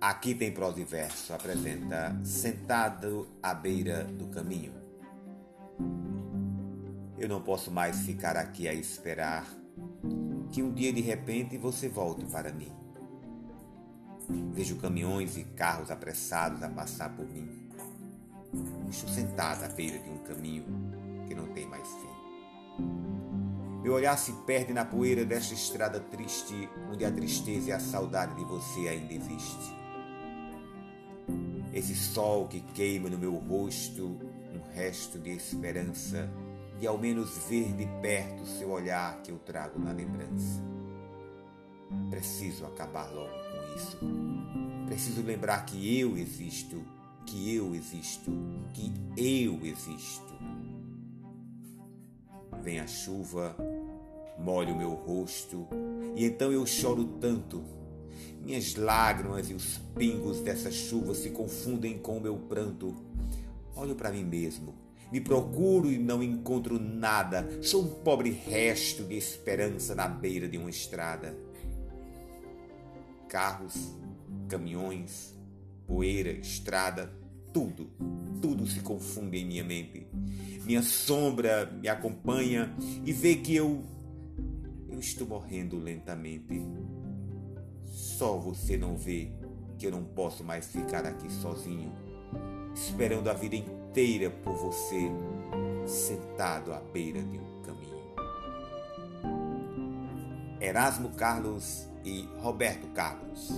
Aqui tem prosa e verso, apresenta Sentado à beira do caminho. Eu não posso mais ficar aqui a esperar que um dia de repente você volte para mim. Vejo caminhões e carros apressados a passar por mim. Estou sentado à beira de um caminho que não tem mais fim. Meu olhar se perde na poeira desta estrada triste, onde a tristeza e a saudade de você ainda existem. Esse sol que queima no meu rosto um resto de esperança, de ao menos ver de perto seu olhar que eu trago na lembrança. Preciso acabar logo com isso. Preciso lembrar que eu existo, que eu existo, que eu existo. Vem a chuva, molha o meu rosto, e então eu choro tanto minhas lágrimas e os pingos dessa chuva se confundem com o meu pranto. Olho para mim mesmo, me procuro e não encontro nada. Sou um pobre resto de esperança na beira de uma estrada. Carros, caminhões, poeira, estrada, tudo, tudo se confunde em minha mente. Minha sombra me acompanha e vê que eu eu estou morrendo lentamente. Só você não vê que eu não posso mais ficar aqui sozinho, esperando a vida inteira por você, sentado à beira de um caminho. Erasmo Carlos e Roberto Carlos.